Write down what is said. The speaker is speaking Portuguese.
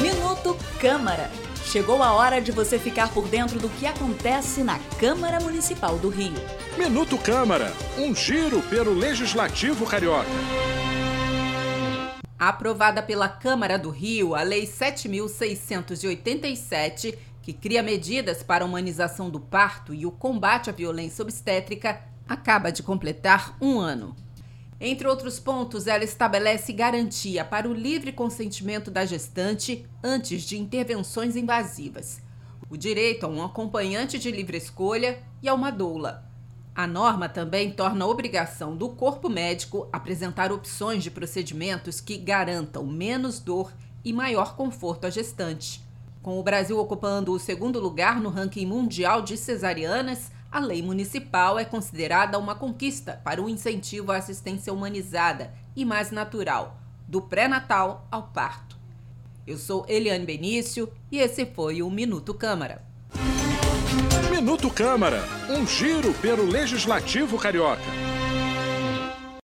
Minuto Câmara. Chegou a hora de você ficar por dentro do que acontece na Câmara Municipal do Rio. Minuto Câmara, um giro pelo Legislativo Carioca. Aprovada pela Câmara do Rio, a Lei 7.687, que cria medidas para a humanização do parto e o combate à violência obstétrica, acaba de completar um ano. Entre outros pontos, ela estabelece garantia para o livre consentimento da gestante antes de intervenções invasivas, o direito a um acompanhante de livre escolha e a uma doula. A norma também torna obrigação do corpo médico apresentar opções de procedimentos que garantam menos dor e maior conforto à gestante. Com o Brasil ocupando o segundo lugar no ranking mundial de cesarianas, a lei municipal é considerada uma conquista para o incentivo à assistência humanizada e mais natural, do pré-natal ao parto. Eu sou Eliane Benício e esse foi o Minuto Câmara. Minuto Câmara, um giro pelo Legislativo Carioca.